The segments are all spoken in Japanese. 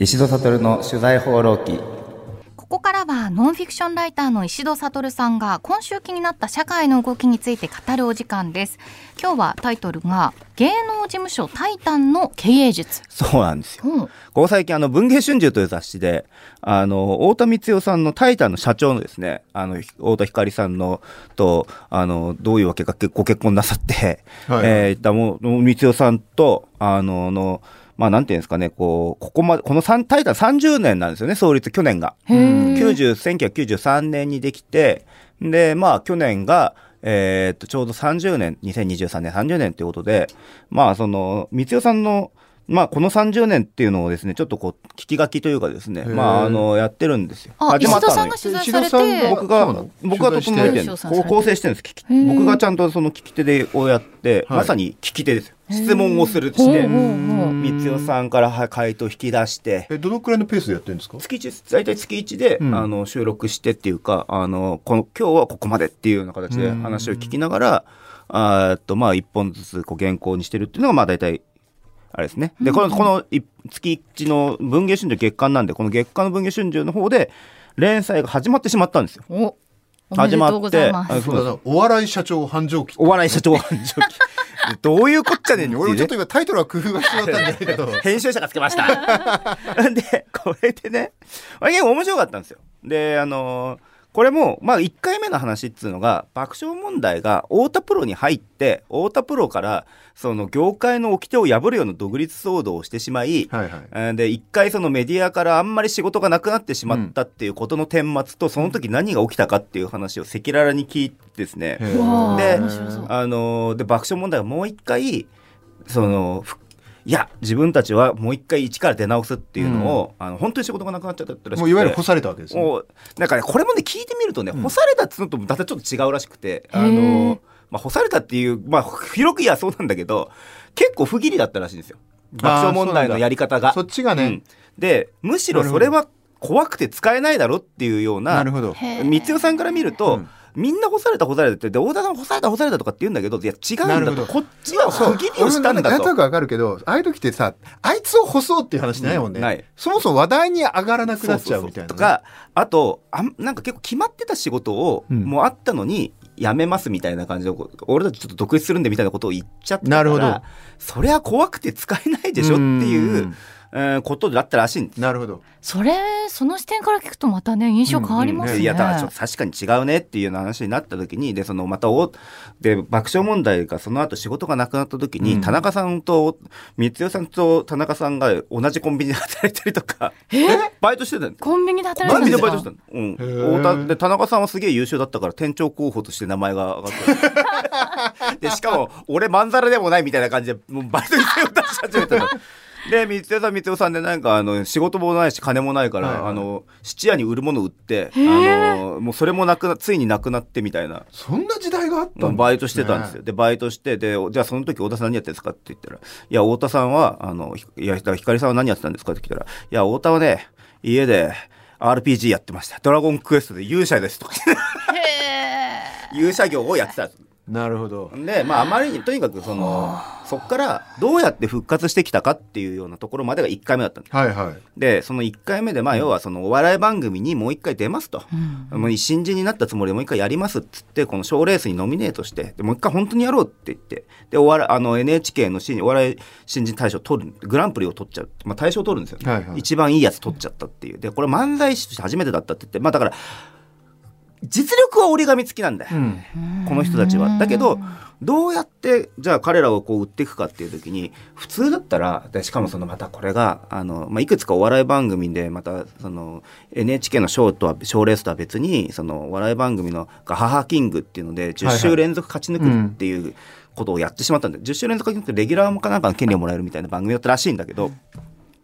石戸悟の取材放浪記。ここからはノンフィクションライターの石戸悟さんが今週気になった社会の動きについて語るお時間です。今日はタイトルが芸能事務所タイタンの経営術。そうなんですよ、うん。ここ最近あの文藝春秋という雑誌であの太田光代さんのタイタンの社長のですねあの太田光さんのとあのどういうわけかけご結婚なさって、はいえーだもう光代さんとあののまあなんていうんですかねこうここまでこの三タイタン30年なんですよね創立去年が。へー90 1993年にできてでまあ去年がえーっとちょうど30年2023年30年ということでまあその光代さんのまあこの30年っていうのをですねちょっとこう聞き書きというかですねまああのやってるんですよ。あ石始まったのに。戸さんが取材されてが僕が僕が整えて。るん取です構成してるんです僕がちゃんとその聞き手でをやって、はい。まさに聞き手ですよ。質問をするしてほうほう光代さんからは回答引き出して。えどのくらいのペースでやってるんですか？月一大体月一で、うん。あの収録してっていうかあのこの今日はここまでっていうような形で話を聞きながらあーっとまあ一本ずつこう原稿にしてるっていうのがまあ大体あれですね。でこのこのい月一の文藝春秋月間なんでこの月間の文藝春秋の方で連載が始まってしまったんですよ。お始まってあそうだなお笑い社長繁盛期。お笑い社長繁盛期。どういうこっちゃねんっていうね。俺もちょっと今タイトルは工夫が必要だったんじゃないけど。編集者がつけました。で、これでね、あれ結構面白かったんですよ。で、あのーこれも、まあ、1回目の話っつうのが、爆笑問題が太田プロに入って、太田プロから、その業界の掟を破るような独立騒動をしてしまい、はいはい。えーで、一回そのメディアからあんまり仕事がなくなってしまったっていうことの顛末と、その時何が起きたかっていう話を赤裸々に聞いてですね、であのーで爆笑問題がもう一回そのふいや自分たちはもう一回一から出直すっていうのを、あの本当に仕事がなくなっちゃったらしくて。もういわゆる干されたわけですね。なんかねこれもね聞いてみるとね、うん。干されたっつうのとまたちょっと違うらしくてあのまあ干されたっていうまあ広く言えばそうなんだけど結構不義理だったらしいんですよ。爆笑問題のやり方が。そっちがね。うん。でむしろそれは怖くて使えないだろっていうようななるほど。へー。光代さんから見ると、うんみんな干された干されたってで太田さん干された干されたとかって言うんだけどいや違うんだと。こっちは不義理をしたんだと。なんとなくわかるけどああいう時ってさあいつを干そうっていう話ないもんね、うん。そもそも話題に上がらなくなっちゃうみたいなね、とかあとあんなんか結構決まってた仕事を、うん。もうあったのに辞めますみたいな感じで俺たちちょっと独立するんでみたいなことを言っちゃったからなるほど。それは怖くて使えないでしょっていううんえーことだったらしいんです。なるほど。それその視点から聞くとまたね印象変わりますね、いやだちょっと確かに違うねっていうような話になった時にでそのまたおで爆笑問題がその後仕事がなくなった時に、うん。田中さんと光代さんと田中さんが同じコンビニで働いたりとかバイトしてたんですコンビニで働コンビいてるんですか？ニでバイトしてたの、うん、で田中さんはすげえ優秀だったから店長候補として名前が上がって。でしかも俺まんざらでもないみたいな感じでもうバイトに手を出し始めたの。で光代さん光代さんでなんかあの仕事もないし金もないから、はいはい。あの質屋に売るもの売ってあのもうそれもなくなついになくなってみたいな。そんな時代があったバイトしてたんですよ。で、バイトして、で、じゃあその時太田さん何やってるんですかって言ったら、いや、太田さんは、あの、ひいや、ひかりさんは何やってたんですかって聞いたら、いや、太田はね、家で RPG やってました。ドラゴンクエストで勇者ですとか、勇者業をやってたんです。なるほど。で、まあ、あまりに、とにかくその、そっからどうやって復活してきたかっていうようなところまでが1回目だったんです。はいはい。で、その1回目で、まあ、要はそのお笑い番組にもう1回出ますと。もう新人になったつもりでもう一回やりますっつってこの賞レースにノミネートしてでもう一回本当にやろうって言ってでお笑いあの NHK の新お笑い新人大賞取るグランプリを取っちゃう、まあ、大賞を取るんですよね、はいはい。一番いいやつ取っちゃったっていう。でこれ漫才師として初めてだったって言ってまあだから実力は折り紙付きなんだよ、うん。この人たちは。だけどどうやってじゃあ彼らをこう売っていくかっていう時に普通だったらでしかもそのまたこれがあの、まあ、いくつかお笑い番組でまたその NHK のショーとは賞レースとは別にそのお笑い番組の「ガハハキング」っていうので10週連続勝ち抜くっていうことをやってしまったんで、10週連続勝ち抜くってレギュラーかなんかの権利をもらえるみたいな番組だったらしいんだけど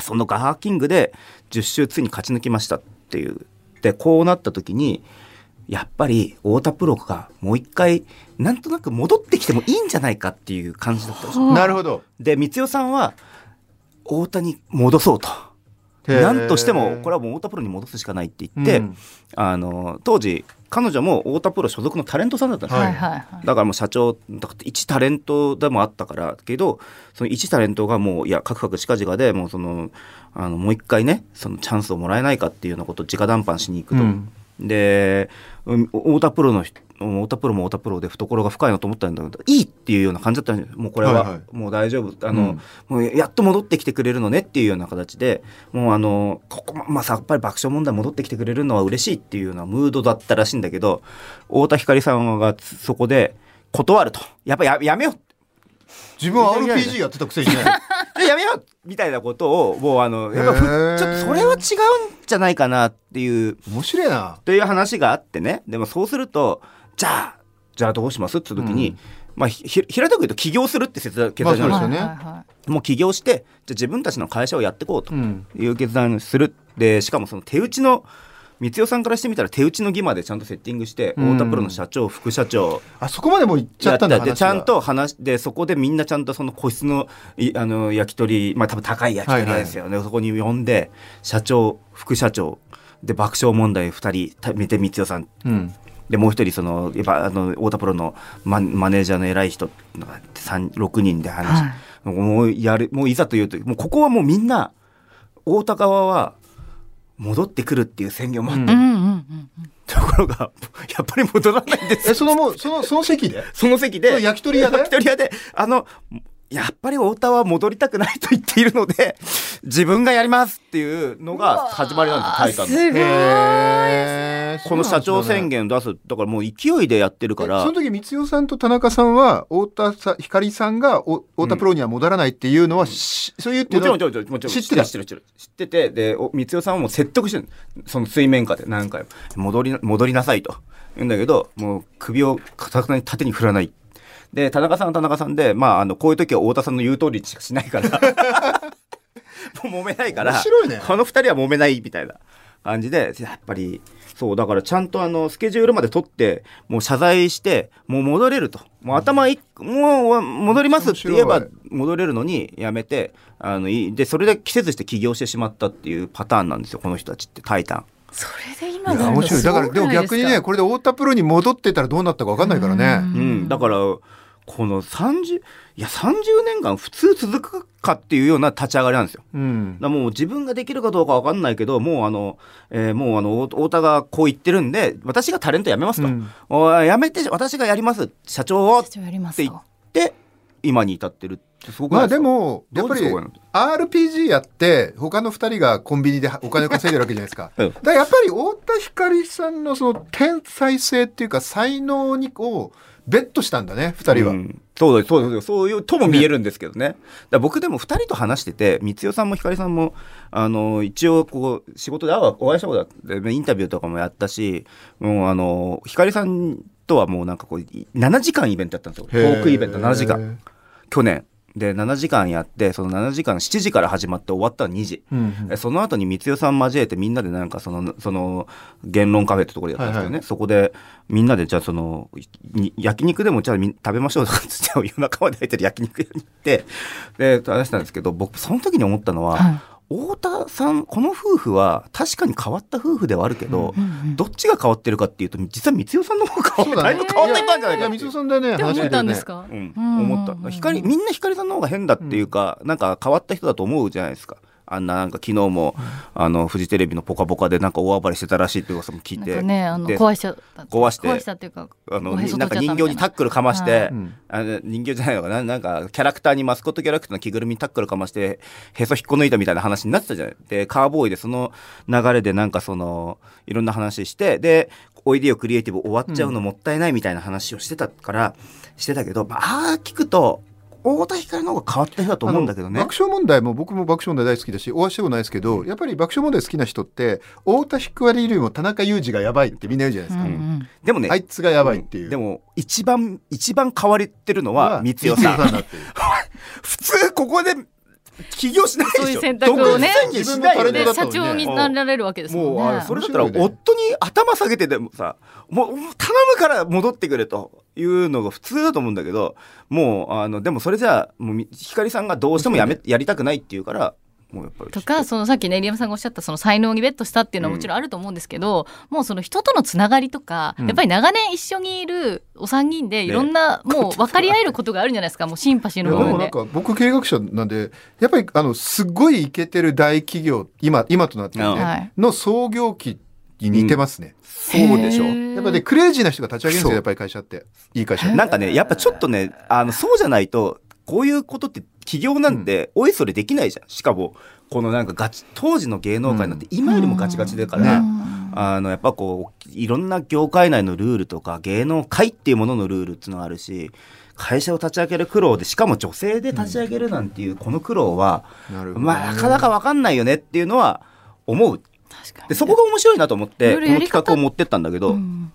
そのガハハキングで10週ついに勝ち抜きましたっていう。でこうなった時にやっぱり太田プロがもう一回なんとなく戻ってきてもいいんじゃないかっていう感じだったん。でなるほど。で光代さんは太田に戻そうと。なんとしてもこれはもう太田プロに戻すしかないって言って、うん。あの当時彼女も太田プロ所属のタレントさんだったんですよ、ははいいはいはい。だからもう社長だから一タレントでもあったからけどその一タレントがもういやカクカク近々でもうそのあのもう一回ねそのチャンスをもらえないかっていうようなことを直談判しに行くと、うんでうん太田プロの人太田プロも太田プロで懐が深いなと思ったんだけどいいっていうような感じだったんもうこれは、もう大丈夫。あの、うん。もうやっと戻ってきてくれるのねっていうような形でもうあのここままあさやっぱり爆笑問題戻ってきてくれるのは嬉しいっていうようなムードだったらしいんだけど太田光さんがそこで断ると。やっぱややめよう。自分は RPG やってたくせにね。で やめようみたいなことをもうあのやっぱちょっとそれは違うんじゃないかなっていう面白いな。という話があってね。でもそうするとじゃあじゃあどうしますって時に、うん。まあひひ平たく言うと起業するって決断決断じゃない？ですよね。もう起業してじゃあ自分たちの会社をやっていこうとうん。いう決断をする。でしかもその手打ちの光代さんからしてみたら手打ちの儀までちゃんとセッティングして、うん。太田プロの社長副社長。あそこまでもう行っちゃったんだでちゃんと話でそこでみんなちゃんとその個室のいあの焼き鳥まあ多分高い焼き鳥屋ですよね、そこに呼んで社長副社長。で爆笑問題2人た見て光代さん。うん。でもう一人そのやっぱあの太田プロのママネージャーの偉い人が三6人で話。し、はい。もうやるもういざというともうここはもうみんな太田側は戻ってくるっていう宣言を待ってるうん。うんうんうんところがやっぱり戻らないんです。よえそのもうそのその席で？その席で。焼き鳥屋で？焼き鳥屋で。あのやっぱり太田は戻りたくないと言っているので自分がやりますっていうのが始まりなんですよタイタンの。すごいこの社長宣言言出すだからもう勢いでやってるから。その時光代さんと田中さんは太田さ光さんがお太田プロには戻らないっていうのは、しそういうっていもうのはちろんもちろんもちろん。知ってた。知ってる知ってる。知っててでお光代さんはもう説得してるその水面下で何回も戻りな戻りなさいと。言うんだけどもう首をかたくなに縦に振らない。で田中さんは田中さんでまああのこういう時は太田さんの言う通りしかしないから。もう揉めないから。面白いね。この二人は揉めないみたいな感じでやっぱりそうだからちゃんとあのスケジュールまで取ってもう謝罪してもう戻れると。もう頭いもう戻りますって言えば面戻れるのにやめてあのいでそれで季節して起業してしまったっていうパターンなんですよこの人たちって「タイタン。それで今面白い。だからでも逆にねこれで太田プロに戻ってたらどうなったか分かんないからうねん」うん、だからこの30いや30年間普通続くかっていうような立ち上がりなんですよ。うん。だもう自分ができるかどうか分かんないけどもうあの、えーもうあの太太田がこう言ってるんで私がタレント辞めますと、うん。おいやめて私がやります。社長をっ社長やりますて言とって今に至ってるってすごくなまあでもやっぱり RPG やって他の2人がコンビニでお金を稼いでるわけじゃないですか。う んだからやっぱり太田光さんのその天才性っていうか才能にをベットしたんだね2人は。うん。そうですそうですそういうとも見えるんですけどね。だ僕でも2人と話してて光代さんも光さんもあの一応こう仕事で会うお会いしたことあってインタビューとかもやったしもうあの光さんとはもうなんかこう7時間イベントやったんですよ。トークイベント7時間。去年で7時間やってその7時間7時から始まって終わったら2時、うんうん。えその後に光代さん交えてみんなでなんかそのその言論カフェってところでやったんですけどね、はいそこでみんなでじゃあそのに焼肉でもじゃあみ食べましょうとかっつって夜中まで入ってる焼肉屋に行ってで話したんですけど僕その時に思ったのは、はい太田さんこの夫婦は確かに変わった夫婦ではあるけど、うんうんどっちが変わってるかっていうと実は光代さんの方が変わってだいぶ変わっていたんじゃないかっていう。いや光代さんだねって思っ話してたんですかうん、うん思った。光みんな光さんの方が変だっていうか、なんか変わった人だと思うじゃないですかあんななんか昨日も、あのフジテレビの「ぽかぽか」でなんか大暴れしてたらしいっていう噂も聞いて。かねあので壊しちゃった。壊して。壊したっていうかあのなんか人形にタックルかまして、あの人形じゃないのかな？なんかキャラクターにマスコットキャラクターの着ぐるみにタックルかましてへそ引っこ抜いたみたいな話になってたじゃない？でカーボーイでその流れでなんかそのいろんな話してでおいでよクリエイティブ終わっちゃうのもったいないみたいな話をしてたから、してたけど、まあ、聞くと太田光の方が変わった人だと思うんだけどね爆笑問題も僕も爆笑問題大好きだしお会いしたことないですけどやっぱり爆笑問題好きな人って太田光よりも田中裕二がやばいってみんな言うじゃないですか、うんうんでもね、あいつがやばいっていう、でも一番一番変われてるのは光代さん代だっていう普通ここで起業しないでしょ。そういう選択をね自分のタレンでトだったのにね。社長になられるわけですもんね。もうあそれだったら夫に頭下げてでもさもう頼むから戻ってくれというのが普通だと思うんだけどもうあのでもそれじゃあもうみ光さんがどうしてもやめやりたくないっていうからもうやっぱりとかそのさっきね入山さんがおっしゃったその才能にベットしたっていうのはもちろんあると思うんですけど、もうその人とのつながりとか、うん。やっぱり長年一緒にいるお三人でいろんな、もう分かり合えることがあるんじゃないですか もうシンパシーの部分で。なんか僕経営学者なんでやっぱりあのすごいイケてる大企業今今となってるね、はい。の創業期に似てますね、そうでしょ。へー。やっぱねクレイジーな人が立ち上げるんですよやっぱり会社って。いい会社なんかねやっぱちょっとねあのそうじゃないとこういうことって企業なんておいそれできないじゃん。しかもこのなんかガチ当時の芸能界なんて今よりもガチガチだから、ねあのやっぱこういろんな業界内のルールとか芸能界っていうもののルールっていうのがあるし会社を立ち上げる苦労でしかも女性で立ち上げるなんていうこの苦労は、まあ、なかなか分かんないよねっていうのは思う。確かに。でそこが面白いなと思ってこの企画を持ってったんだけど、うん。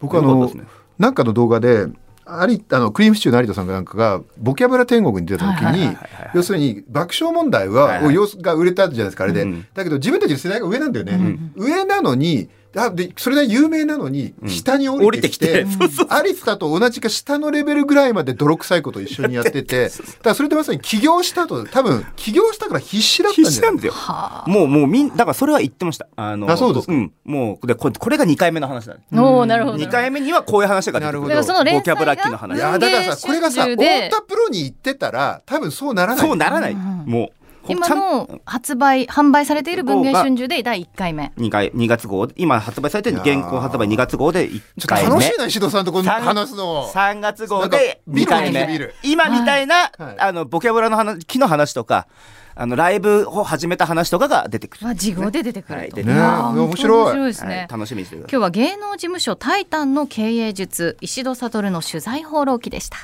僕あのねなんかの動画で有あのクリームシチューの有田さんがなんかがボキャブラ天国に出た時に要するに爆笑問題はいはいは様子が売れたじゃないですかあれで、うん。だけど自分たちの世代が上なんだよね、ん。上なのにあでそれなりに有名なのにうん。下に降りてきて,、降りてきて。有田と同じか下のレベルぐらいまで泥臭いことを一緒にやってて だからそれでまさに起業した後多分起業したから必死だったんじゃない？ですよ。はあ。もうもうみんだからそれは言ってました。あのあそうですか。ん、もうでこれこれが2回目の話だ。ねおーなるほど。2回目にはこういう話が出てくる。なるほど。だからその連ボキャブラ載が機の話。いやだからさこれがさ太田プロに行ってたら多分そうならない。そうならない、うん。もう今の発売販売されている文芸春秋で第1回目。2回2月号。今発売されてるいやー。現行発売2月号で1ちょっと回目。楽しいな石戸さんとこ話すの3月号で2見る回目。今みたいな、はい。あのボキャブラの話木の話とかあのライブを始めた話とかが出てくる、は事後で出てくると、はいね面白い。面白いですね、はい、楽しみにしてください。今日は芸能事務所タイタンの経営術石戸悟の取材放浪記でした